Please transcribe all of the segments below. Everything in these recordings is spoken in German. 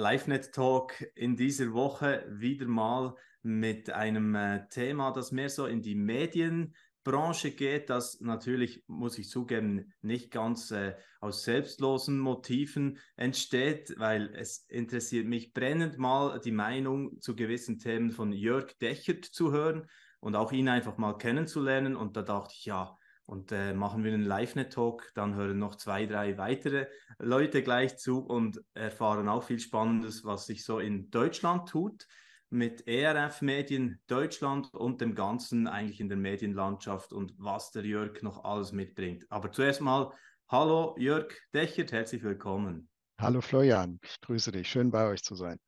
LiveNet Talk in dieser Woche wieder mal mit einem äh, Thema, das mehr so in die Medienbranche geht, das natürlich, muss ich zugeben, nicht ganz äh, aus selbstlosen Motiven entsteht, weil es interessiert mich brennend mal die Meinung zu gewissen Themen von Jörg Dechert zu hören und auch ihn einfach mal kennenzulernen. Und da dachte ich, ja, und äh, machen wir einen Live-Net-Talk, dann hören noch zwei, drei weitere Leute gleich zu und erfahren auch viel Spannendes, was sich so in Deutschland tut, mit ERF Medien Deutschland und dem Ganzen eigentlich in der Medienlandschaft und was der Jörg noch alles mitbringt. Aber zuerst mal, hallo Jörg Dechert, herzlich willkommen. Hallo Florian, ich grüße dich, schön bei euch zu sein.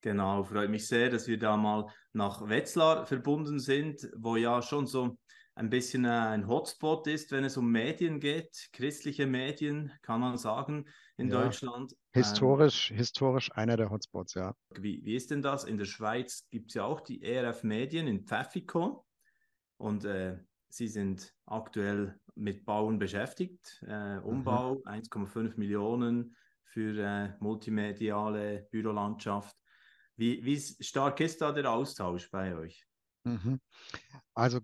Genau, freut mich sehr, dass wir da mal nach Wetzlar verbunden sind, wo ja schon so ein bisschen äh, ein Hotspot ist, wenn es um Medien geht, christliche Medien, kann man sagen, in ja. Deutschland. Historisch, ähm, historisch einer der Hotspots, ja. Wie, wie ist denn das? In der Schweiz gibt es ja auch die ERF Medien in Pfäffikon und äh, sie sind aktuell mit Bauen beschäftigt. Äh, Umbau mhm. 1,5 Millionen für äh, multimediale Bürolandschaft. Wie, wie stark ist da der Austausch bei euch? Mhm. Also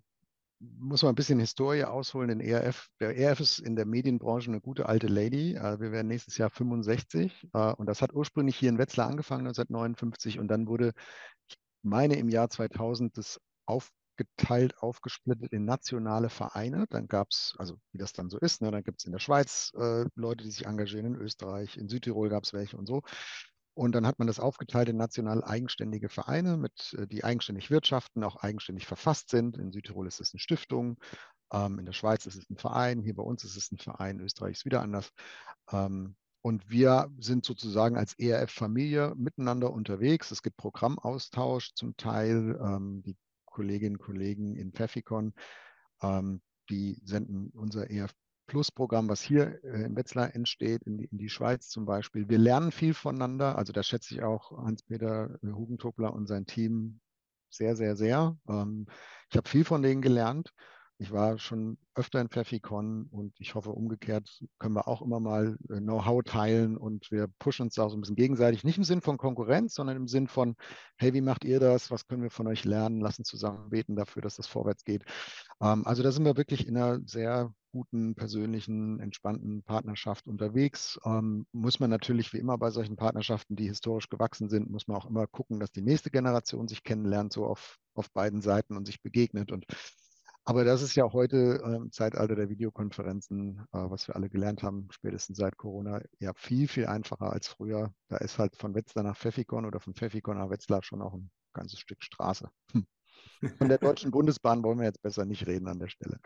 muss man ein bisschen Historie ausholen. Den ERF, der ERF ist in der Medienbranche eine gute alte Lady. Äh, wir werden nächstes Jahr 65 äh, und das hat ursprünglich hier in Wetzlar angefangen 1959 und dann wurde, ich meine im Jahr 2000 das aufgeteilt, aufgesplittet in nationale Vereine. Dann gab es, also wie das dann so ist, ne, dann gibt es in der Schweiz äh, Leute, die sich engagieren, in Österreich, in Südtirol gab es welche und so. Und dann hat man das aufgeteilt in national eigenständige Vereine, mit, äh, die eigenständig wirtschaften, auch eigenständig verfasst sind. In Südtirol ist es eine Stiftung, ähm, in der Schweiz ist es ein Verein, hier bei uns ist es ein Verein, in Österreich ist wieder anders. Ähm, und wir sind sozusagen als ERF-Familie miteinander unterwegs. Es gibt Programmaustausch zum Teil. Ähm, die Kolleginnen und Kollegen in Pfeffikon, die senden unser ERF Plus-Programm, was hier äh, in Wetzlar entsteht, in die, in die, Schweiz zum Beispiel. Wir lernen viel voneinander. Also da schätze ich auch Hans-Peter Hugentobler und sein Team sehr, sehr, sehr. Ähm, ich habe viel von denen gelernt. Ich war schon öfter in Pfeffikon und ich hoffe, umgekehrt können wir auch immer mal äh, Know-how teilen und wir pushen uns da auch so ein bisschen gegenseitig. Nicht im Sinn von Konkurrenz, sondern im Sinn von, hey, wie macht ihr das? Was können wir von euch lernen? Lassen zusammen beten dafür, dass das vorwärts geht. Ähm, also da sind wir wirklich in einer sehr guten, persönlichen, entspannten Partnerschaft unterwegs. Ähm, muss man natürlich wie immer bei solchen Partnerschaften, die historisch gewachsen sind, muss man auch immer gucken, dass die nächste Generation sich kennenlernt, so auf, auf beiden Seiten und sich begegnet. Und aber das ist ja heute äh, im Zeitalter der Videokonferenzen, äh, was wir alle gelernt haben, spätestens seit Corona, ja viel, viel einfacher als früher. Da ist halt von Wetzlar nach Pfeffikon oder von Pfeffikon nach Wetzlar schon auch ein ganzes Stück Straße. Hm. Von der Deutschen Bundesbahn wollen wir jetzt besser nicht reden an der Stelle.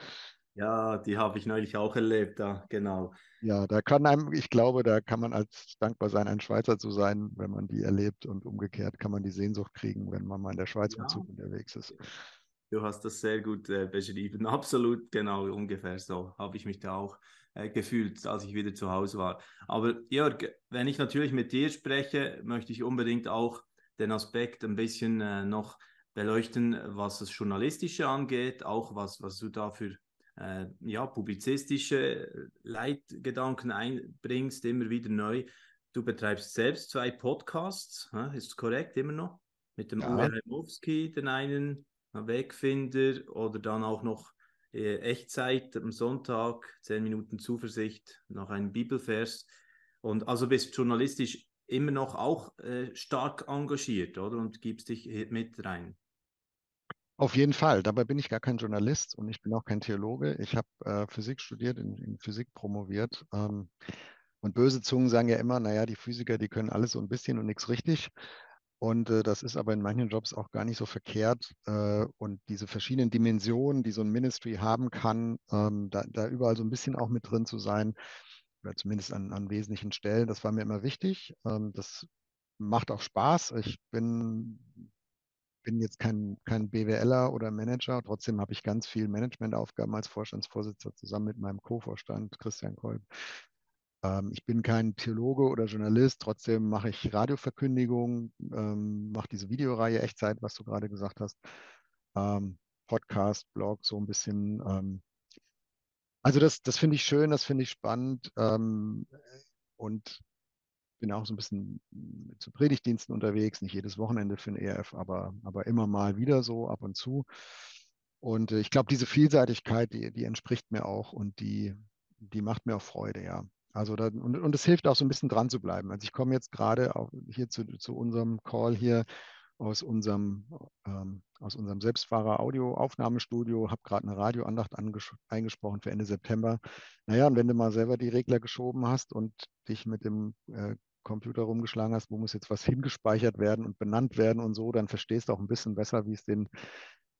Ja, die habe ich neulich auch erlebt, da, genau. Ja, da kann einem, ich glaube, da kann man als dankbar sein, ein Schweizer zu sein, wenn man die erlebt und umgekehrt kann man die Sehnsucht kriegen, wenn man mal in der Schweiz ja. mit Zug unterwegs ist. Du hast das sehr gut äh, beschrieben. Absolut, genau, ungefähr so habe ich mich da auch äh, gefühlt, als ich wieder zu Hause war. Aber Jörg, wenn ich natürlich mit dir spreche, möchte ich unbedingt auch den Aspekt ein bisschen äh, noch beleuchten, was das Journalistische angeht, auch was, was du da für äh, ja, publizistische Leitgedanken einbringst, immer wieder neu. Du betreibst selbst zwei Podcasts, äh, ist korrekt, immer noch? Mit dem ja. Uwe Heimowski, den einen Wegfinder oder dann auch noch äh, Echtzeit am Sonntag, 10 Minuten Zuversicht nach einem Bibelvers. Und also bist journalistisch immer noch auch äh, stark engagiert, oder? Und gibst dich mit rein. Auf jeden Fall. Dabei bin ich gar kein Journalist und ich bin auch kein Theologe. Ich habe äh, Physik studiert, in, in Physik promoviert. Ähm, und böse Zungen sagen ja immer, naja, die Physiker, die können alles so ein bisschen und nichts richtig. Und äh, das ist aber in manchen Jobs auch gar nicht so verkehrt. Äh, und diese verschiedenen Dimensionen, die so ein Ministry haben kann, ähm, da, da, überall so ein bisschen auch mit drin zu sein, oder zumindest an, an wesentlichen Stellen, das war mir immer wichtig. Ähm, das macht auch Spaß. Ich bin, bin jetzt kein, kein BWLer oder Manager, trotzdem habe ich ganz viel Managementaufgaben als Vorstandsvorsitzender zusammen mit meinem Co-Vorstand Christian Kolb. Ähm, ich bin kein Theologe oder Journalist, trotzdem mache ich Radioverkündigungen, ähm, mache diese Videoreihe Echtzeit, was du gerade gesagt hast, ähm, Podcast, Blog, so ein bisschen. Ähm, also das, das finde ich schön, das finde ich spannend. Ähm, und bin auch so ein bisschen zu Predigtdiensten unterwegs, nicht jedes Wochenende für den ERF, aber, aber immer mal wieder so ab und zu. Und äh, ich glaube, diese Vielseitigkeit, die, die entspricht mir auch und die, die macht mir auch Freude, ja. Also da, und, und es hilft auch so ein bisschen dran zu bleiben. Also ich komme jetzt gerade hier zu, zu unserem Call hier aus unserem, ähm, aus unserem Selbstfahrer-Audio-Aufnahmestudio, habe gerade eine Radioandacht eingesprochen für Ende September. Naja, und wenn du mal selber die Regler geschoben hast und dich mit dem äh, Computer rumgeschlagen hast, wo muss jetzt was hingespeichert werden und benannt werden und so, dann verstehst du auch ein bisschen besser, wie es den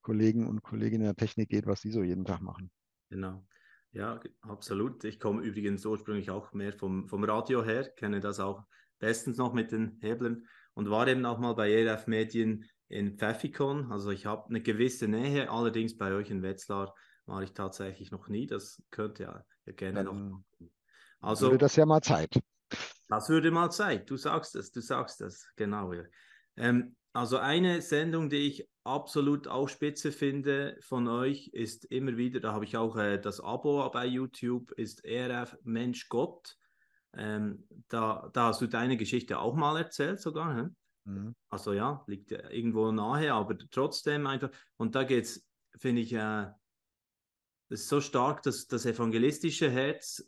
Kollegen und Kolleginnen der Technik geht, was sie so jeden Tag machen. Genau. Ja, absolut. Ich komme übrigens ursprünglich auch mehr vom, vom Radio her, kenne das auch bestens noch mit den Hebeln und war eben auch mal bei ERF Medien in Pfeffikon. Also ich habe eine gewisse Nähe, allerdings bei euch in Wetzlar war ich tatsächlich noch nie. Das könnte ja, gerne Dann noch. Also würde das ja mal Zeit. Das würde mal Zeit. Du sagst es, du sagst es, genau. Ja. Ähm, also eine Sendung, die ich absolut auch spitze finde von euch, ist immer wieder, da habe ich auch äh, das Abo bei YouTube, ist ERF Mensch Gott. Ähm, da, da hast du deine Geschichte auch mal erzählt sogar. Hm? Mhm. Also ja, liegt irgendwo nahe, aber trotzdem einfach. Und da geht es, finde ich, äh, ist so stark, dass das evangelistische Herz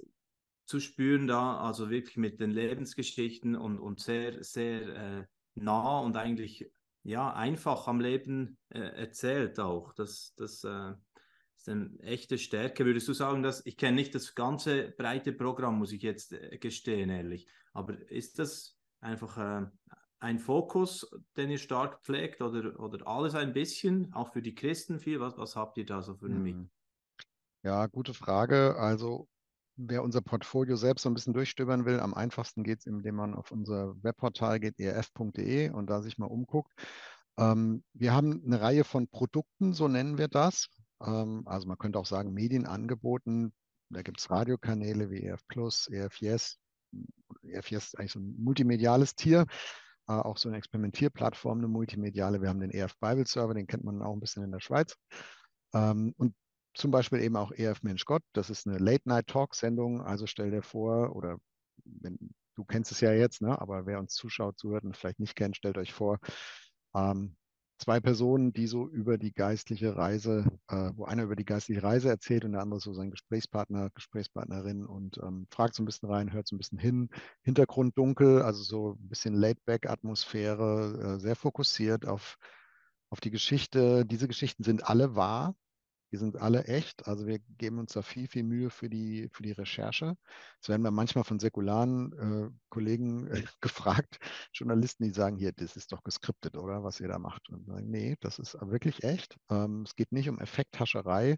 zu spüren da, also wirklich mit den Lebensgeschichten und, und sehr, sehr äh, nah und eigentlich ja einfach am Leben äh, erzählt auch. Das, das äh, ist eine echte Stärke. Würdest du sagen, dass ich kenne nicht das ganze breite Programm, muss ich jetzt äh, gestehen, ehrlich. Aber ist das einfach äh, ein Fokus, den ihr stark pflegt oder, oder alles ein bisschen, auch für die Christen viel? Was, was habt ihr da so für mich? Hm. Ja, gute Frage. Also wer unser Portfolio selbst so ein bisschen durchstöbern will, am einfachsten geht es, indem man auf unser Webportal geht, erf.de und da sich mal umguckt. Ähm, wir haben eine Reihe von Produkten, so nennen wir das. Ähm, also man könnte auch sagen Medienangeboten. Da gibt es Radiokanäle wie EF Plus, EF Yes. EF Yes ist eigentlich so ein multimediales Tier, äh, auch so eine Experimentierplattform, eine multimediale. Wir haben den EF Bible Server, den kennt man auch ein bisschen in der Schweiz. Ähm, und zum Beispiel eben auch EF Mensch Gott. Das ist eine Late-Night-Talk-Sendung. Also stell dir vor, oder wenn, du kennst es ja jetzt, ne? aber wer uns zuschaut, zuhört und vielleicht nicht kennt, stellt euch vor, ähm, zwei Personen, die so über die geistliche Reise, äh, wo einer über die geistliche Reise erzählt und der andere so sein Gesprächspartner, Gesprächspartnerin und ähm, fragt so ein bisschen rein, hört so ein bisschen hin. Hintergrund dunkel, also so ein bisschen Laid-Back-Atmosphäre, äh, sehr fokussiert auf, auf die Geschichte. Diese Geschichten sind alle wahr. Die sind alle echt. Also wir geben uns da viel, viel Mühe für die, für die Recherche. Es werden wir manchmal von säkularen äh, Kollegen äh, gefragt, Journalisten, die sagen, hier, das ist doch geskriptet, oder was ihr da macht. Und sagen, nee, das ist wirklich echt. Ähm, es geht nicht um Effekthascherei.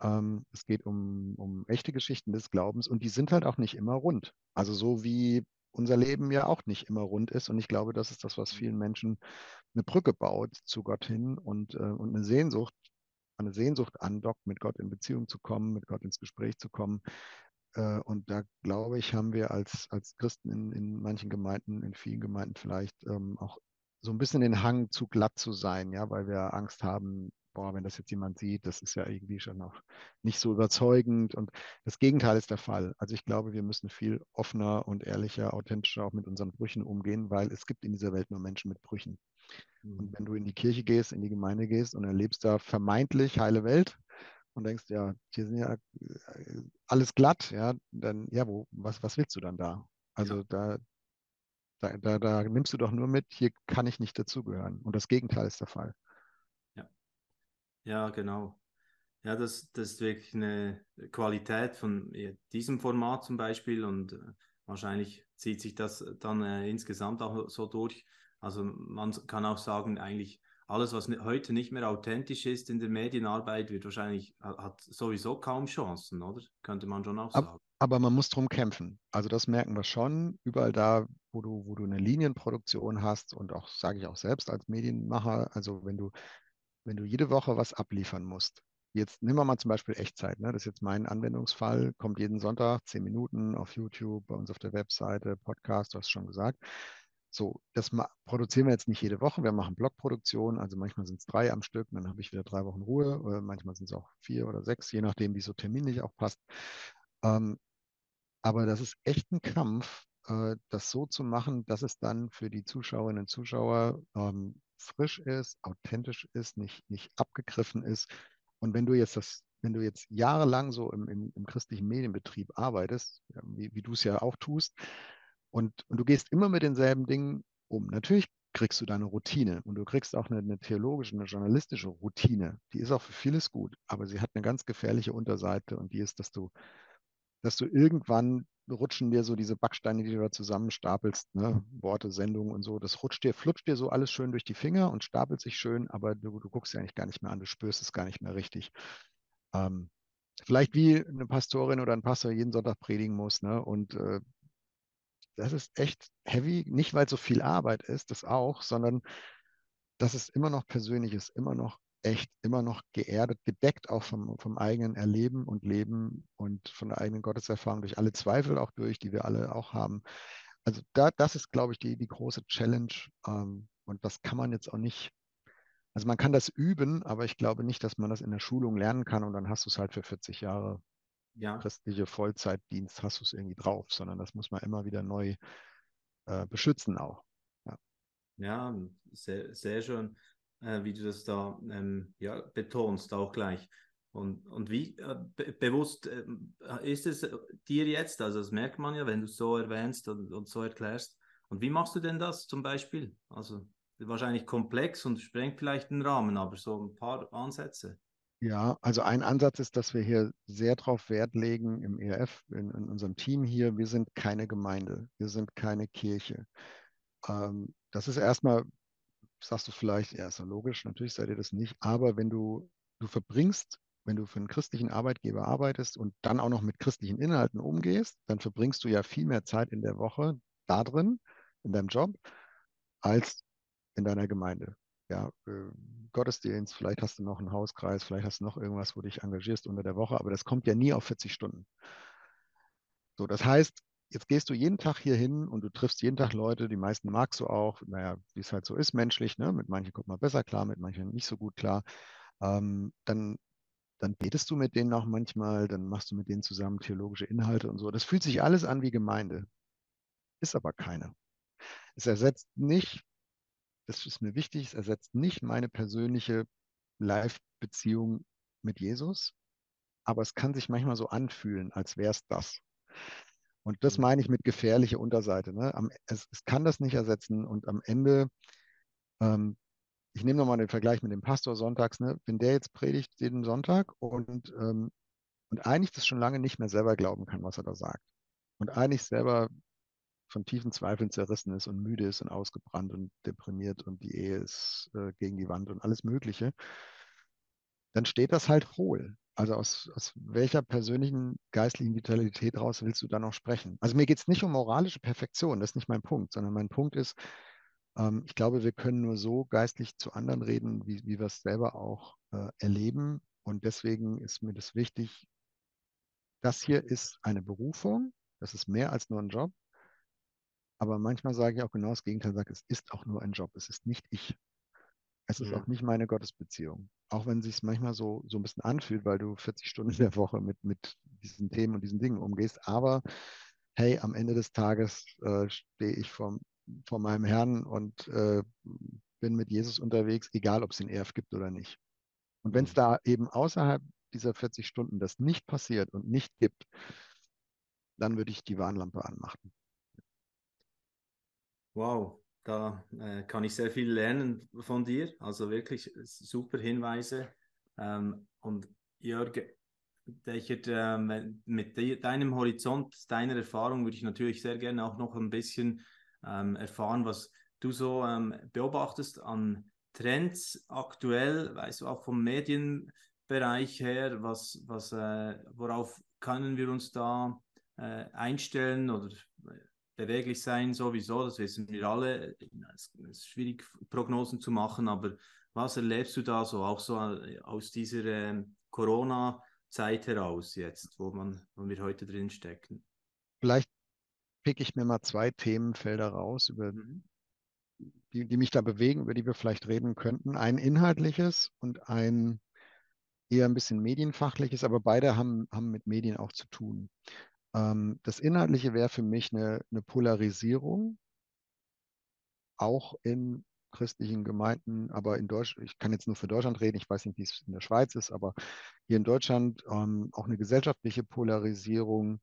Ähm, es geht um, um echte Geschichten des Glaubens und die sind halt auch nicht immer rund. Also so wie unser Leben ja auch nicht immer rund ist. Und ich glaube, das ist das, was vielen Menschen eine Brücke baut zu Gott hin und, äh, und eine Sehnsucht, eine Sehnsucht andockt, mit Gott in Beziehung zu kommen, mit Gott ins Gespräch zu kommen. Äh, und da glaube ich, haben wir als, als Christen in, in manchen Gemeinden, in vielen Gemeinden vielleicht ähm, auch so ein bisschen den Hang zu glatt zu sein, ja, weil wir Angst haben, boah, wenn das jetzt jemand sieht, das ist ja irgendwie schon noch nicht so überzeugend. Und das Gegenteil ist der Fall. Also ich glaube, wir müssen viel offener und ehrlicher, authentischer auch mit unseren Brüchen umgehen, weil es gibt in dieser Welt nur Menschen mit Brüchen. Und mhm. wenn du in die Kirche gehst, in die Gemeinde gehst und erlebst da vermeintlich heile Welt und denkst, ja, hier sind ja äh, alles glatt, ja, dann, ja, wo, was, was willst du dann da? Also ja. da, da, da, da nimmst du doch nur mit, hier kann ich nicht dazugehören. Und das Gegenteil ist der Fall. Ja, ja genau. Ja, das, das ist wirklich eine Qualität von diesem Format zum Beispiel und äh, wahrscheinlich zieht sich das dann äh, insgesamt auch so durch. Also man kann auch sagen, eigentlich alles, was heute nicht mehr authentisch ist in der Medienarbeit, wird wahrscheinlich, hat sowieso kaum Chancen, oder? Könnte man schon auch sagen. Aber man muss drum kämpfen. Also das merken wir schon. Überall da, wo du, wo du eine Linienproduktion hast und auch, sage ich auch selbst als Medienmacher, also wenn du, wenn du jede Woche was abliefern musst, Jetzt nehmen wir mal zum Beispiel Echtzeit. Ne? Das ist jetzt mein Anwendungsfall. Kommt jeden Sonntag, zehn Minuten auf YouTube, bei uns auf der Webseite, Podcast, du hast schon gesagt. So, das produzieren wir jetzt nicht jede Woche. Wir machen Blockproduktion, also manchmal sind es drei am Stück, dann habe ich wieder drei Wochen Ruhe, manchmal sind es auch vier oder sechs, je nachdem, wie so terminlich auch passt. Ähm, aber das ist echt ein Kampf, äh, das so zu machen, dass es dann für die Zuschauerinnen und Zuschauer ähm, frisch ist, authentisch ist, nicht, nicht abgegriffen ist. Und wenn du jetzt das, wenn du jetzt jahrelang so im, im, im christlichen Medienbetrieb arbeitest, wie, wie du es ja auch tust, und, und du gehst immer mit denselben Dingen um. Natürlich kriegst du deine Routine und du kriegst auch eine, eine, theologische, eine journalistische Routine. Die ist auch für vieles gut, aber sie hat eine ganz gefährliche Unterseite und die ist, dass du, dass du irgendwann rutschen dir so diese Backsteine, die du da zusammenstapelst, ne? Worte, Sendungen und so, das rutscht dir, flutscht dir so alles schön durch die Finger und stapelt sich schön, aber du, du guckst ja eigentlich gar nicht mehr an, du spürst es gar nicht mehr richtig. Ähm, vielleicht wie eine Pastorin oder ein Pastor jeden Sonntag predigen muss, ne? Und äh, das ist echt heavy, nicht weil so viel Arbeit ist, das auch, sondern dass es immer noch persönlich ist, immer noch echt, immer noch geerdet, gedeckt auch vom, vom eigenen Erleben und Leben und von der eigenen Gotteserfahrung, durch alle Zweifel auch durch, die wir alle auch haben. Also da, das ist, glaube ich, die, die große Challenge. Ähm, und das kann man jetzt auch nicht, also man kann das üben, aber ich glaube nicht, dass man das in der Schulung lernen kann und dann hast du es halt für 40 Jahre ja. christliche Vollzeitdienst hast du es irgendwie drauf, sondern das muss man immer wieder neu äh, beschützen auch. Ja, ja sehr, sehr schön, äh, wie du das da ähm, ja, betonst auch gleich. Und, und wie äh, be bewusst äh, ist es dir jetzt, also das merkt man ja, wenn du es so erwähnst und, und so erklärst. Und wie machst du denn das zum Beispiel? Also wahrscheinlich komplex und sprengt vielleicht den Rahmen, aber so ein paar Ansätze. Ja, also ein Ansatz ist, dass wir hier sehr darauf Wert legen im ERF, in, in, unserem Team hier, wir sind keine Gemeinde, wir sind keine Kirche. Ähm, das ist erstmal, sagst du vielleicht, ja, ist ja logisch, natürlich seid ihr das nicht, aber wenn du, du verbringst, wenn du für einen christlichen Arbeitgeber arbeitest und dann auch noch mit christlichen Inhalten umgehst, dann verbringst du ja viel mehr Zeit in der Woche da drin, in deinem Job, als in deiner Gemeinde ja, äh, Gottesdienst, vielleicht hast du noch einen Hauskreis, vielleicht hast du noch irgendwas, wo du dich engagierst unter der Woche, aber das kommt ja nie auf 40 Stunden. So, das heißt, jetzt gehst du jeden Tag hier hin und du triffst jeden Tag Leute, die meisten magst du auch, naja, wie es halt so ist, menschlich, ne? Mit manchen kommt man besser klar, mit manchen nicht so gut klar. Ähm, dann, dann betest du mit denen auch manchmal, dann machst du mit denen zusammen theologische Inhalte und so. Das fühlt sich alles an wie Gemeinde, ist aber keine. Es ersetzt nicht das ist mir wichtig, es ersetzt nicht meine persönliche Live-Beziehung mit Jesus, aber es kann sich manchmal so anfühlen, als wäre es das. Und das mhm. meine ich mit gefährliche Unterseite. Ne? Am, es, es, kann das nicht ersetzen und am Ende, ähm, ich nehme nochmal den Vergleich mit dem Pastor sonntags, ne? wenn der jetzt predigt jeden Sonntag und, ähm, und eigentlich das schon lange nicht mehr selber glauben kann, was er da sagt. Und eigentlich selber von tiefen Zweifeln zerrissen ist und müde ist und ausgebrannt und deprimiert und die Ehe ist äh, gegen die Wand und alles Mögliche, dann steht das halt hohl. Also aus, aus welcher persönlichen geistlichen Vitalität raus willst du da noch sprechen? Also mir geht es nicht um moralische Perfektion, das ist nicht mein Punkt, sondern mein Punkt ist, ähm, ich glaube, wir können nur so geistlich zu anderen reden, wie, wie wir es selber auch äh, erleben. Und deswegen ist mir das wichtig, das hier ist eine Berufung, das ist mehr als nur ein Job. Aber manchmal sage ich auch genau das Gegenteil, sage, es ist auch nur ein Job, es ist nicht ich. Es ist ja. auch nicht meine Gottesbeziehung. Auch wenn es sich manchmal so, so ein bisschen anfühlt, weil du 40 Stunden in der Woche mit, mit diesen Themen und diesen Dingen umgehst. Aber hey, am Ende des Tages äh, stehe ich vor, vor meinem Herrn und äh, bin mit Jesus unterwegs, egal ob es den ERF gibt oder nicht. Und wenn es mhm. da eben außerhalb dieser 40 Stunden das nicht passiert und nicht gibt, dann würde ich die Warnlampe anmachen. Wow, da äh, kann ich sehr viel lernen von dir. Also wirklich super Hinweise. Ähm, und Jörg, Dechert, äh, mit de deinem Horizont, deiner Erfahrung würde ich natürlich sehr gerne auch noch ein bisschen ähm, erfahren, was du so ähm, beobachtest an Trends aktuell, weißt du, auch vom Medienbereich her, was, was, äh, worauf können wir uns da äh, einstellen oder beweglich sein sowieso, das wissen wir alle. Es ist schwierig, Prognosen zu machen, aber was erlebst du da so, auch so äh, aus dieser äh, Corona-Zeit heraus jetzt, wo, man, wo wir heute drin stecken? Vielleicht picke ich mir mal zwei Themenfelder raus, über mhm. die, die mich da bewegen, über die wir vielleicht reden könnten. Ein inhaltliches und ein eher ein bisschen medienfachliches, aber beide haben, haben mit Medien auch zu tun. Ähm, das Inhaltliche wäre für mich eine, eine Polarisierung, auch in christlichen Gemeinden, aber in Deutschland, ich kann jetzt nur für Deutschland reden, ich weiß nicht, wie es in der Schweiz ist, aber hier in Deutschland ähm, auch eine gesellschaftliche Polarisierung.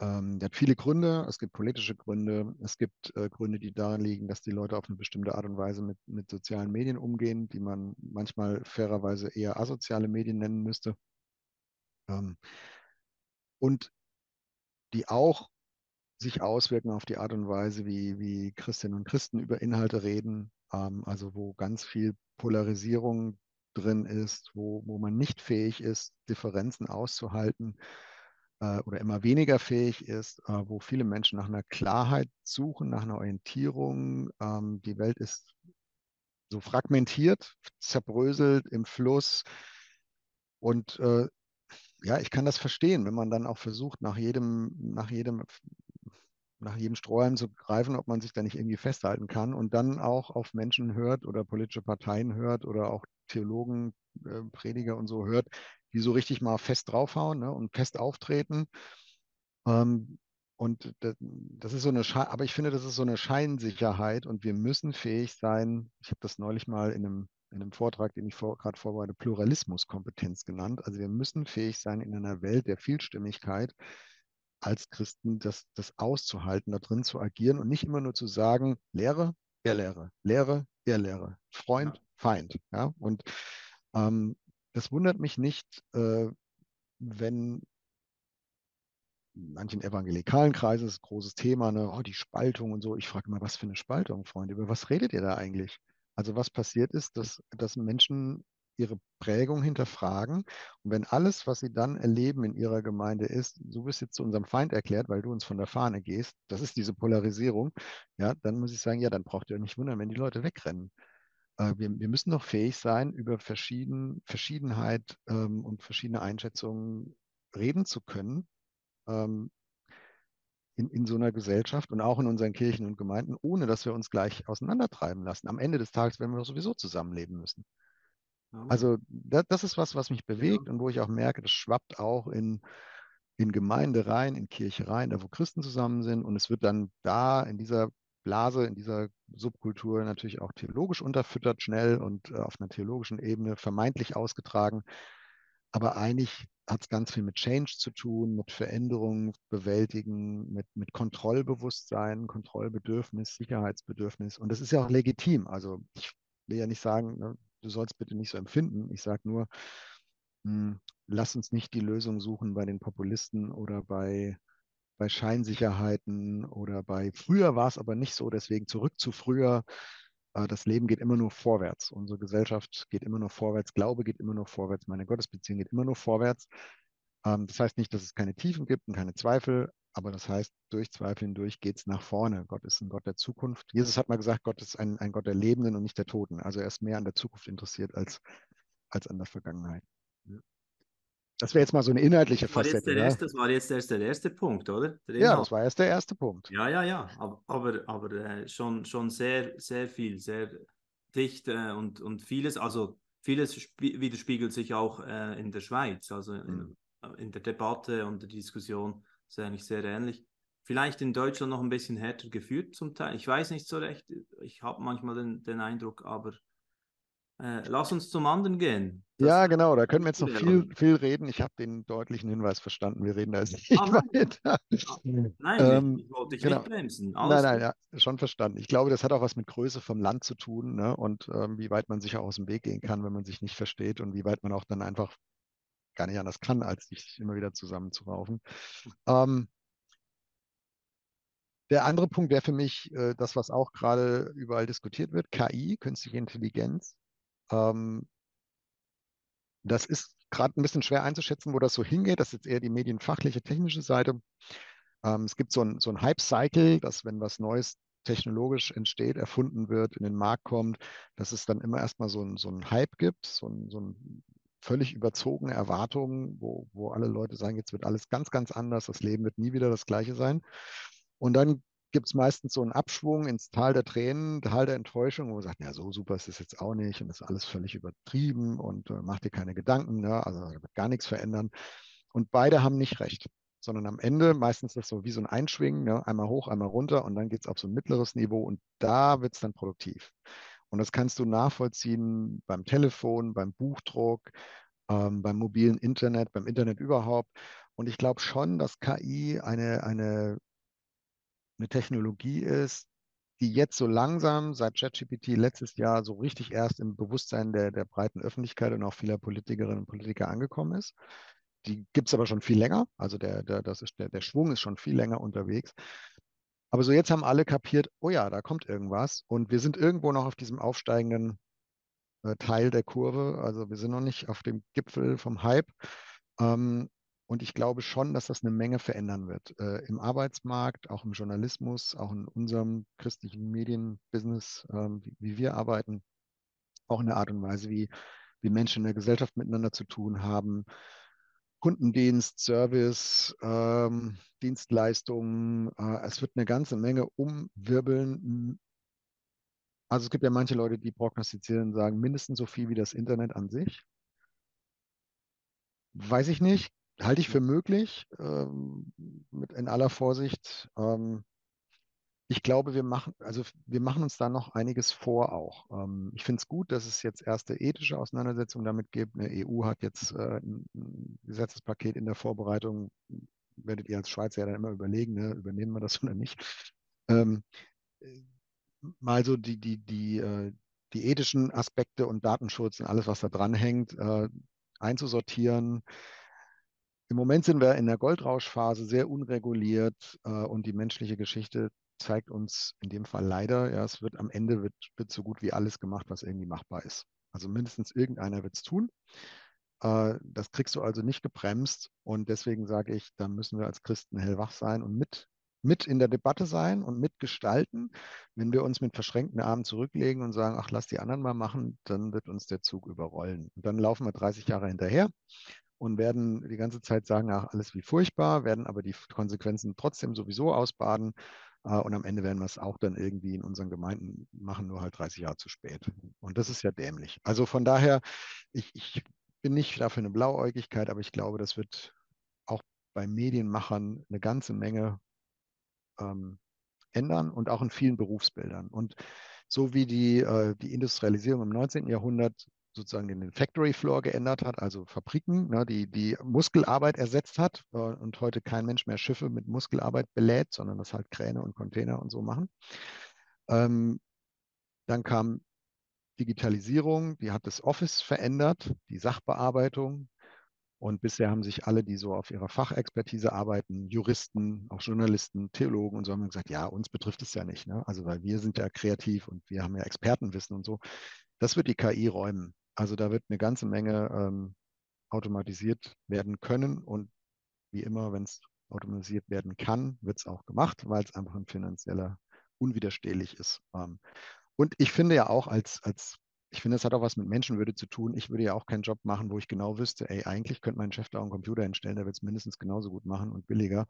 Ähm, die hat viele Gründe. Es gibt politische Gründe. Es gibt äh, Gründe, die darin liegen, dass die Leute auf eine bestimmte Art und Weise mit, mit sozialen Medien umgehen, die man manchmal fairerweise eher asoziale Medien nennen müsste. Ähm, und die auch sich auswirken auf die Art und Weise, wie, wie Christinnen und Christen über Inhalte reden, ähm, also wo ganz viel Polarisierung drin ist, wo, wo man nicht fähig ist, Differenzen auszuhalten äh, oder immer weniger fähig ist, äh, wo viele Menschen nach einer Klarheit suchen, nach einer Orientierung. Ähm, die Welt ist so fragmentiert, zerbröselt im Fluss. Und äh, ja, ich kann das verstehen, wenn man dann auch versucht, nach jedem, nach jedem nach jedem Strohhalm zu greifen, ob man sich da nicht irgendwie festhalten kann und dann auch auf Menschen hört oder politische Parteien hört oder auch Theologen, äh, Prediger und so hört, die so richtig mal fest draufhauen ne, und fest auftreten. Ähm, und das, ist so eine, Sche aber ich finde, das ist so eine Scheinsicherheit und wir müssen fähig sein. Ich habe das neulich mal in einem, in einem Vortrag, den ich vor, gerade vorbereite, Pluralismuskompetenz genannt. Also wir müssen fähig sein, in einer Welt der Vielstimmigkeit als Christen das, das auszuhalten, da drin zu agieren und nicht immer nur zu sagen, Lehre, er Lehre, Lehre, er Lehre, Freund, ja. Feind. Ja? Und ähm, das wundert mich nicht, äh, wenn in manchen evangelikalen Kreisen ist ein großes Thema, ne? oh, die Spaltung und so. Ich frage mal, was für eine Spaltung, Freunde? Über was redet ihr da eigentlich? Also was passiert ist, dass, dass Menschen ihre Prägung hinterfragen. Und wenn alles, was sie dann erleben in ihrer Gemeinde ist, du bist jetzt zu unserem Feind erklärt, weil du uns von der Fahne gehst, das ist diese Polarisierung, ja, dann muss ich sagen, ja, dann braucht ihr euch nicht wundern, wenn die Leute wegrennen. Äh, wir, wir, müssen doch fähig sein, über verschieden, Verschiedenheit ähm, und verschiedene Einschätzungen reden zu können. Ähm, in, in so einer Gesellschaft und auch in unseren Kirchen und Gemeinden, ohne dass wir uns gleich auseinandertreiben lassen. Am Ende des Tages werden wir sowieso zusammenleben müssen. Also das, das, ist was, was mich bewegt ja. und wo ich auch merke, das schwappt auch in, in Gemeinde rein, in Kirche rein, da wo Christen zusammen sind. Und es wird dann da in dieser Blase, in dieser Subkultur natürlich auch theologisch unterfüttert, schnell und äh, auf einer theologischen Ebene vermeintlich ausgetragen. Aber eigentlich hat es ganz viel mit Change zu tun, mit Veränderung bewältigen, mit, mit Kontrollbewusstsein, Kontrollbedürfnis, Sicherheitsbedürfnis. Und das ist ja auch legitim. Also ich will ja nicht sagen, ne, du sollst bitte nicht so empfinden. Ich sage nur, hm, lass uns nicht die Lösung suchen bei den Populisten oder bei, bei Scheinsicherheiten oder bei früher war es aber nicht so, deswegen zurück zu früher. Äh, das Leben geht immer nur vorwärts. Unsere Gesellschaft geht immer nur vorwärts. Glaube geht immer nur vorwärts. Meine Gottesbeziehung geht immer nur vorwärts. Ähm, das heißt nicht, dass es keine Tiefen gibt und keine Zweifel, aber das heißt, durch Zweifel hindurch geht es nach vorne. Gott ist ein Gott der Zukunft. Jesus hat mal gesagt, Gott ist ein, ein Gott der Lebenden und nicht der Toten. Also er ist mehr an der Zukunft interessiert als, als an der Vergangenheit. Das wäre jetzt mal so eine inhaltliche das Facette. Ja? Erste, das war jetzt erst der erste Punkt, oder? Ja, das war erst der erste Punkt. Ja, ja, ja. Aber, aber, aber äh, schon, schon sehr, sehr viel, sehr dicht äh, und, und vieles, also vieles widerspiegelt sich auch äh, in der Schweiz, also in, mhm. in der Debatte und der Diskussion ist eigentlich sehr ähnlich. Vielleicht in Deutschland noch ein bisschen härter geführt zum Teil. Ich weiß nicht so recht. Ich habe manchmal den, den, Eindruck, aber äh, lass uns zum anderen gehen. Das ja, genau, da können wir jetzt noch viel, viel reden. Ich habe den deutlichen Hinweis verstanden. Wir reden da jetzt nicht ah, weiter. Nein, ähm, ich wollte dich genau. nicht bremsen. Alles nein, nein, ja, schon verstanden. Ich glaube, das hat auch was mit Größe vom Land zu tun ne? und ähm, wie weit man sich auch aus dem Weg gehen kann, wenn man sich nicht versteht und wie weit man auch dann einfach gar nicht anders kann, als sich immer wieder zusammenzuraufen. Ähm, der andere Punkt wäre für mich äh, das, was auch gerade überall diskutiert wird, KI, künstliche Intelligenz. Ähm, das ist gerade ein bisschen schwer einzuschätzen, wo das so hingeht. Das ist jetzt eher die medienfachliche, technische Seite. Ähm, es gibt so ein, so ein Hype-Cycle, dass wenn was Neues technologisch entsteht, erfunden wird, in den Markt kommt, dass es dann immer erstmal so ein, so ein Hype gibt, so ein, so ein völlig überzogene Erwartungen, wo, wo alle Leute sagen, jetzt wird alles ganz, ganz anders, das Leben wird nie wieder das gleiche sein. Und dann gibt es meistens so einen Abschwung ins Tal der Tränen, Tal der Enttäuschung, wo man sagt, ja, so super ist es jetzt auch nicht und ist alles völlig übertrieben und äh, mach dir keine Gedanken, ne? also da wird gar nichts verändern. Und beide haben nicht recht. sondern am Ende meistens das so wie so ein Einschwingen, ne? einmal hoch, einmal runter und dann geht es auf so ein mittleres Niveau und da wird es dann produktiv. Und das kannst du nachvollziehen beim Telefon, beim Buchdruck, ähm, beim mobilen Internet, beim Internet überhaupt. Und ich glaube schon, dass KI eine, eine, eine Technologie ist, die jetzt so langsam seit ChatGPT letztes Jahr so richtig erst im Bewusstsein der, der breiten Öffentlichkeit und auch vieler Politikerinnen und Politiker angekommen ist. Die gibt es aber schon viel länger. Also der, der, das ist, der, der Schwung ist schon viel länger unterwegs. Aber so jetzt haben alle kapiert, oh ja, da kommt irgendwas. Und wir sind irgendwo noch auf diesem aufsteigenden äh, Teil der Kurve. Also wir sind noch nicht auf dem Gipfel vom Hype. Ähm, und ich glaube schon, dass das eine Menge verändern wird. Äh, Im Arbeitsmarkt, auch im Journalismus, auch in unserem christlichen Medienbusiness, ähm, wie, wie, wir arbeiten, auch in der Art und Weise, wie, wie Menschen in der Gesellschaft miteinander zu tun haben. Kundendienst, Service, ähm, Dienstleistungen. Äh, es wird eine ganze Menge umwirbeln. Also es gibt ja manche Leute, die prognostizieren und sagen, mindestens so viel wie das Internet an sich. Weiß ich nicht, halte ich für möglich, ähm, mit in aller Vorsicht. Ähm, ich glaube, wir machen, also wir machen uns da noch einiges vor auch. Ähm, ich finde es gut, dass es jetzt erste ethische Auseinandersetzungen damit gibt. Eine EU hat jetzt äh, ein Gesetzespaket in der Vorbereitung. Werdet ihr als Schweizer ja dann immer überlegen, ne? übernehmen wir das oder nicht. Ähm, mal so die, die, die, äh, die ethischen Aspekte und Datenschutz und alles, was da dran hängt, äh, einzusortieren. Im Moment sind wir in der Goldrauschphase sehr unreguliert äh, und die menschliche Geschichte zeigt uns in dem Fall leider, ja, es wird am Ende wird, wird so gut wie alles gemacht, was irgendwie machbar ist. Also mindestens irgendeiner wird es tun. Äh, das kriegst du also nicht gebremst und deswegen sage ich, da müssen wir als Christen hellwach sein und mit, mit in der Debatte sein und mitgestalten. Wenn wir uns mit verschränkten Armen zurücklegen und sagen, ach, lass die anderen mal machen, dann wird uns der Zug überrollen. Und dann laufen wir 30 Jahre hinterher und werden die ganze Zeit sagen, ach, alles wie furchtbar, werden aber die Konsequenzen trotzdem sowieso ausbaden. Äh, und am Ende werden wir es auch dann irgendwie in unseren Gemeinden machen, nur halt 30 Jahre zu spät. Und das ist ja dämlich. Also von daher, ich, ich bin nicht dafür eine Blauäugigkeit, aber ich glaube, das wird auch bei Medienmachern eine ganze Menge ähm, ändern und auch in vielen Berufsbildern. Und so wie die, äh, die Industrialisierung im 19. Jahrhundert sozusagen den Factory Floor geändert hat, also Fabriken, ne, die die Muskelarbeit ersetzt hat äh, und heute kein Mensch mehr Schiffe mit Muskelarbeit belädt, sondern das halt Kräne und Container und so machen. Ähm, dann kam Digitalisierung, die hat das Office verändert, die Sachbearbeitung. Und bisher haben sich alle, die so auf ihrer Fachexpertise arbeiten, Juristen, auch Journalisten, Theologen und so, haben gesagt, ja, uns betrifft es ja nicht. Ne? Also weil wir sind ja kreativ und wir haben ja Expertenwissen und so. Das wird die KI räumen. Also da wird eine ganze Menge ähm, automatisiert werden können und wie immer, wenn es automatisiert werden kann, wird es auch gemacht, weil es einfach ein finanzieller unwiderstehlich ist. Ähm, und ich finde ja auch als, als ich finde, es hat auch was mit Menschenwürde zu tun. Ich würde ja auch keinen Job machen, wo ich genau wüsste, ey, eigentlich könnte mein Chef da einen Computer hinstellen, der wird es mindestens genauso gut machen und billiger.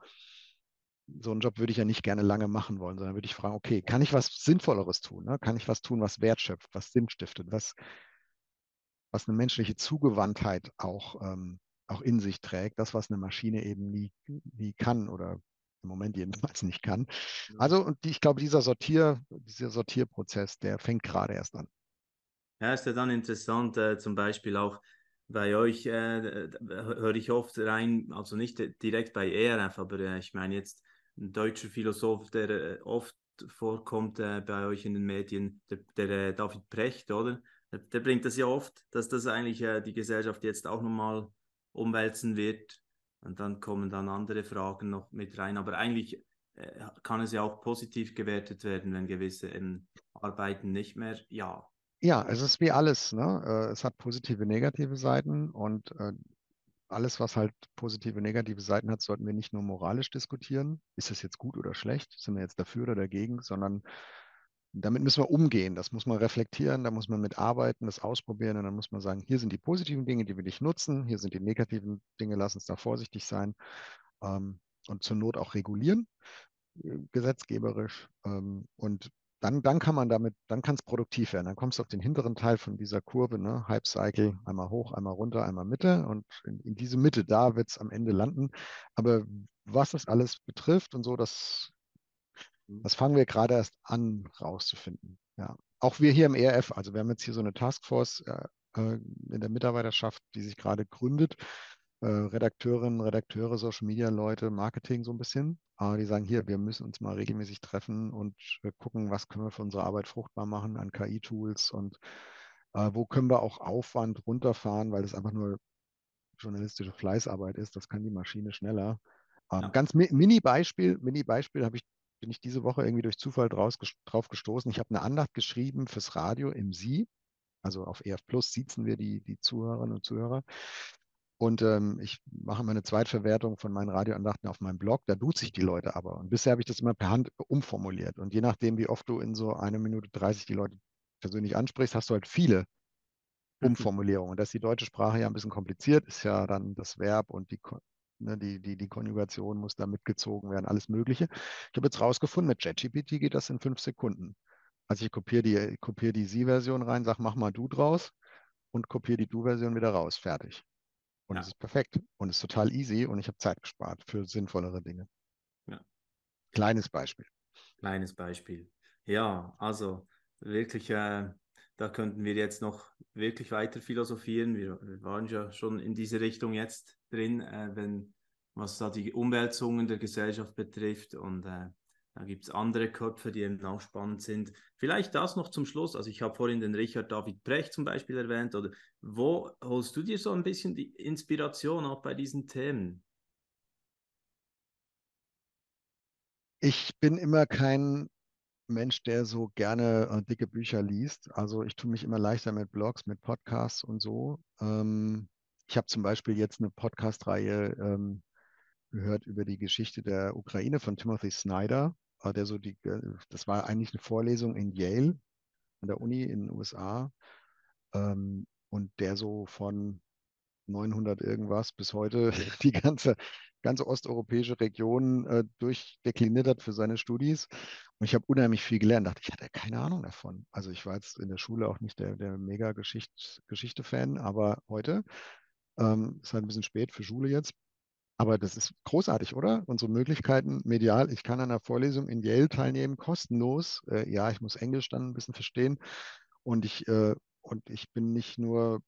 So einen Job würde ich ja nicht gerne lange machen wollen, sondern würde ich fragen, okay, kann ich was Sinnvolleres tun? Ne? Kann ich was tun, was Wert schöpft, was Sinn stiftet, was, was eine menschliche Zugewandtheit auch, ähm, auch in sich trägt, das, was eine Maschine eben nie, nie kann oder im Moment jedenfalls nicht kann. Also, und die, ich glaube, dieser Sortier, dieser Sortierprozess, der fängt gerade erst an. Ja, ist ja dann interessant, äh, zum Beispiel auch bei euch äh, höre ich oft rein, also nicht direkt bei ERF, aber äh, ich meine jetzt ein deutscher Philosoph, der äh, oft vorkommt äh, bei euch in den Medien, der, der äh, David Precht, oder? Der, der, bringt das ja oft, dass das eigentlich die Gesellschaft jetzt auch nochmal umwälzen wird. Und dann kommen dann andere Fragen noch mit rein. Aber eigentlich kann es ja auch positiv gewertet werden, wenn gewisse ähm, Arbeiten nicht mehr ja ja, es ist wie alles. Ne? Äh, es hat positive, negative Seiten und äh, alles, was halt positive, negative Seiten hat, sollten wir nicht nur moralisch diskutieren. Ist das jetzt gut oder schlecht? Sind wir jetzt dafür oder dagegen? Sondern damit müssen wir umgehen. Das muss man reflektieren, da muss man mitarbeiten, das ausprobieren und dann muss man sagen, hier sind die positiven Dinge, die will ich nutzen, hier sind die negativen Dinge, lass uns da vorsichtig sein ähm, und zur Not auch regulieren, äh, gesetzgeberisch. Ähm, und dann, dann kann man damit, dann kann es produktiv werden. Dann kommst du auf den hinteren Teil von dieser Kurve, ne? Hype Cycle, einmal hoch, einmal runter, einmal Mitte und in, in diese Mitte, da wird es am Ende landen. Aber was das alles betrifft und so, das, mhm. das fangen wir gerade erst an rauszufinden. Ja. Auch wir hier im ERF, also wir haben jetzt hier so eine Taskforce äh, äh in der Mitarbeiterschaft, die sich gerade gründet äh, Redakteurinnen, Redakteure, Social Media Leute, Marketing so ein bisschen. Aber die sagen, hier, wir müssen uns mal regelmäßig treffen und äh, gucken, was können wir für unsere Arbeit fruchtbar machen an KI-Tools und äh, wo können wir auch Aufwand runterfahren, weil das einfach nur journalistische Fleißarbeit ist. Das kann die Maschine schneller. Ähm, ja. Ganz mi Mini-Beispiel, Mini-Beispiel habe ich bin ich diese Woche irgendwie durch Zufall draus, drauf gestoßen. Ich habe eine Andacht geschrieben fürs Radio im Sie. Also auf EF Plus siezen wir die, die Zuhörerinnen und Zuhörer. Und ähm, ich mache meine Zweitverwertung von meinen Radioandachten auf meinem Blog. Da duze ich die Leute aber. Und bisher habe ich das immer per Hand umformuliert. Und je nachdem, wie oft du in so eine Minute 30 die Leute persönlich ansprichst, hast du halt viele mhm. Umformulierungen. Und das ist die deutsche Sprache ja ein bisschen kompliziert, ist ja dann das Verb und die, ne, die, die, die Konjugation muss da mitgezogen werden, alles Mögliche. Ich habe jetzt rausgefunden, mit ChatGPT geht das in fünf Sekunden. Also ich kopiere die, kopiere die Sie-Version rein, sage, mach mal du draus und kopiere die Du-Version wieder raus. Fertig. Und ja. es ist perfekt und es ist total easy und ich habe Zeit gespart für sinnvollere Dinge. Ja. Kleines Beispiel. Kleines Beispiel. Ja, also wirklich, äh, da könnten wir jetzt noch wirklich weiter philosophieren. Wir, wir waren ja schon in diese Richtung jetzt drin, äh, wenn was da die Umwälzungen der Gesellschaft betrifft und äh, da gibt es andere Köpfe, die eben auch spannend sind. Vielleicht das noch zum Schluss. Also ich habe vorhin den Richard David Brecht zum Beispiel erwähnt. Oder wo holst du dir so ein bisschen die Inspiration auch bei diesen Themen? Ich bin immer kein Mensch, der so gerne äh, dicke Bücher liest. Also ich tue mich immer leichter mit Blogs, mit Podcasts und so. Ähm, ich habe zum Beispiel jetzt eine Podcast-Reihe ähm, gehört über die Geschichte der Ukraine von Timothy Snyder der so die, äh, das war eigentlich eine Vorlesung in Yale, an der Uni in den USA, ähm, und der so von 900 irgendwas bis heute die ganze, ganze osteuropäische Region äh, durchdekliniert hat für seine Studis. Und ich habe unheimlich viel gelernt. Dachte, ich hatte keine Ahnung davon. Also ich war jetzt in der Schule auch nicht der, der mega Geschichte-Fan, aber heute ähm, ist halt ein bisschen spät für Schule jetzt. Aber das ist großartig, oder? Unsere Möglichkeiten medial. Ich kann an einer Vorlesung in Yale teilnehmen, kostenlos. Äh, ja, ich muss Englisch dann ein bisschen verstehen. Und ich, äh, und ich bin nicht nur,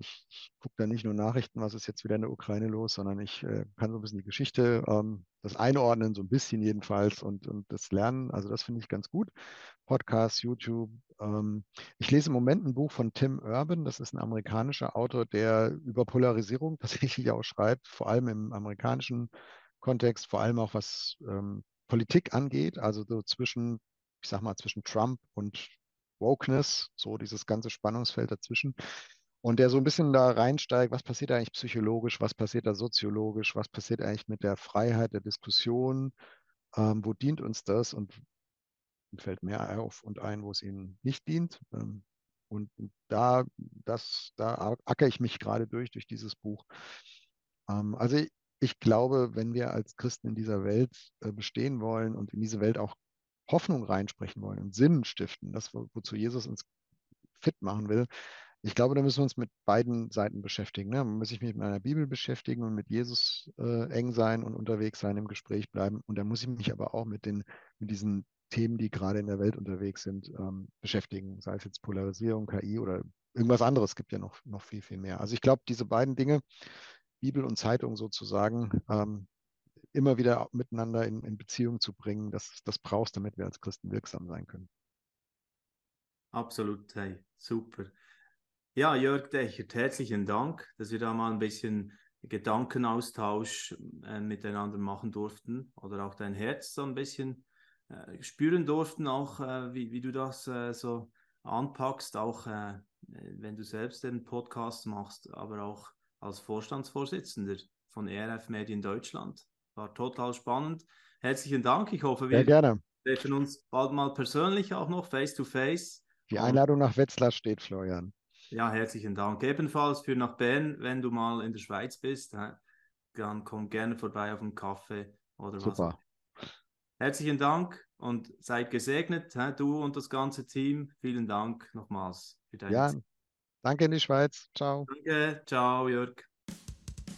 ich, ich gucke da nicht nur Nachrichten, was ist jetzt wieder in der Ukraine los, sondern ich äh, kann so ein bisschen die Geschichte, ähm, das einordnen, so ein bisschen jedenfalls und, und das lernen. Also das finde ich ganz gut. Podcasts, YouTube. Ähm, ich lese im Moment ein Buch von Tim Urban, das ist ein amerikanischer Autor, der über Polarisierung tatsächlich auch schreibt, vor allem im amerikanischen Kontext, vor allem auch was ähm, Politik angeht, also so zwischen, ich sag mal, zwischen Trump und Wokeness, so dieses ganze Spannungsfeld dazwischen. Und der so ein bisschen da reinsteigt, was passiert eigentlich psychologisch, was passiert da soziologisch, was passiert eigentlich mit der Freiheit der Diskussion, ähm, wo dient uns das und fällt mehr auf und ein, wo es ihnen nicht dient. Ähm, und da, das, da ackere ich mich gerade durch, durch dieses Buch. Ähm, also ich, ich glaube, wenn wir als Christen in dieser Welt äh, bestehen wollen und in diese Welt auch Hoffnung reinsprechen wollen und Sinn stiften, das, wozu Jesus uns fit machen will, ich glaube, da müssen wir uns mit beiden Seiten beschäftigen. Ne? Man muss sich mit meiner Bibel beschäftigen und mit Jesus äh, eng sein und unterwegs sein, im Gespräch bleiben. Und da muss ich mich aber auch mit, den, mit diesen Themen, die gerade in der Welt unterwegs sind, ähm, beschäftigen, sei es jetzt Polarisierung, KI oder irgendwas anderes, es gibt ja noch, noch viel, viel mehr. Also ich glaube, diese beiden Dinge, Bibel und Zeitung sozusagen, ähm, immer wieder miteinander in, in Beziehung zu bringen, das, das brauchst, damit wir als Christen wirksam sein können. Absolut, hey, super. Ja, Jörg Dechert, herzlichen Dank, dass wir da mal ein bisschen Gedankenaustausch äh, miteinander machen durften oder auch dein Herz so ein bisschen äh, spüren durften, auch äh, wie, wie du das äh, so anpackst, auch äh, wenn du selbst den Podcast machst, aber auch als Vorstandsvorsitzender von ERF Medien Deutschland. War total spannend. Herzlichen Dank. Ich hoffe, wir treffen uns bald mal persönlich auch noch, face to face. Die Einladung nach Wetzlar steht, Florian. Ja, herzlichen Dank. Ebenfalls für nach Bern, wenn du mal in der Schweiz bist, dann komm gerne vorbei auf einen Kaffee oder Super. was. Herzlichen Dank und seid gesegnet, du und das ganze Team. Vielen Dank nochmals für deine Ja, Zeit. danke in die Schweiz. Ciao. Danke, ciao Jörg.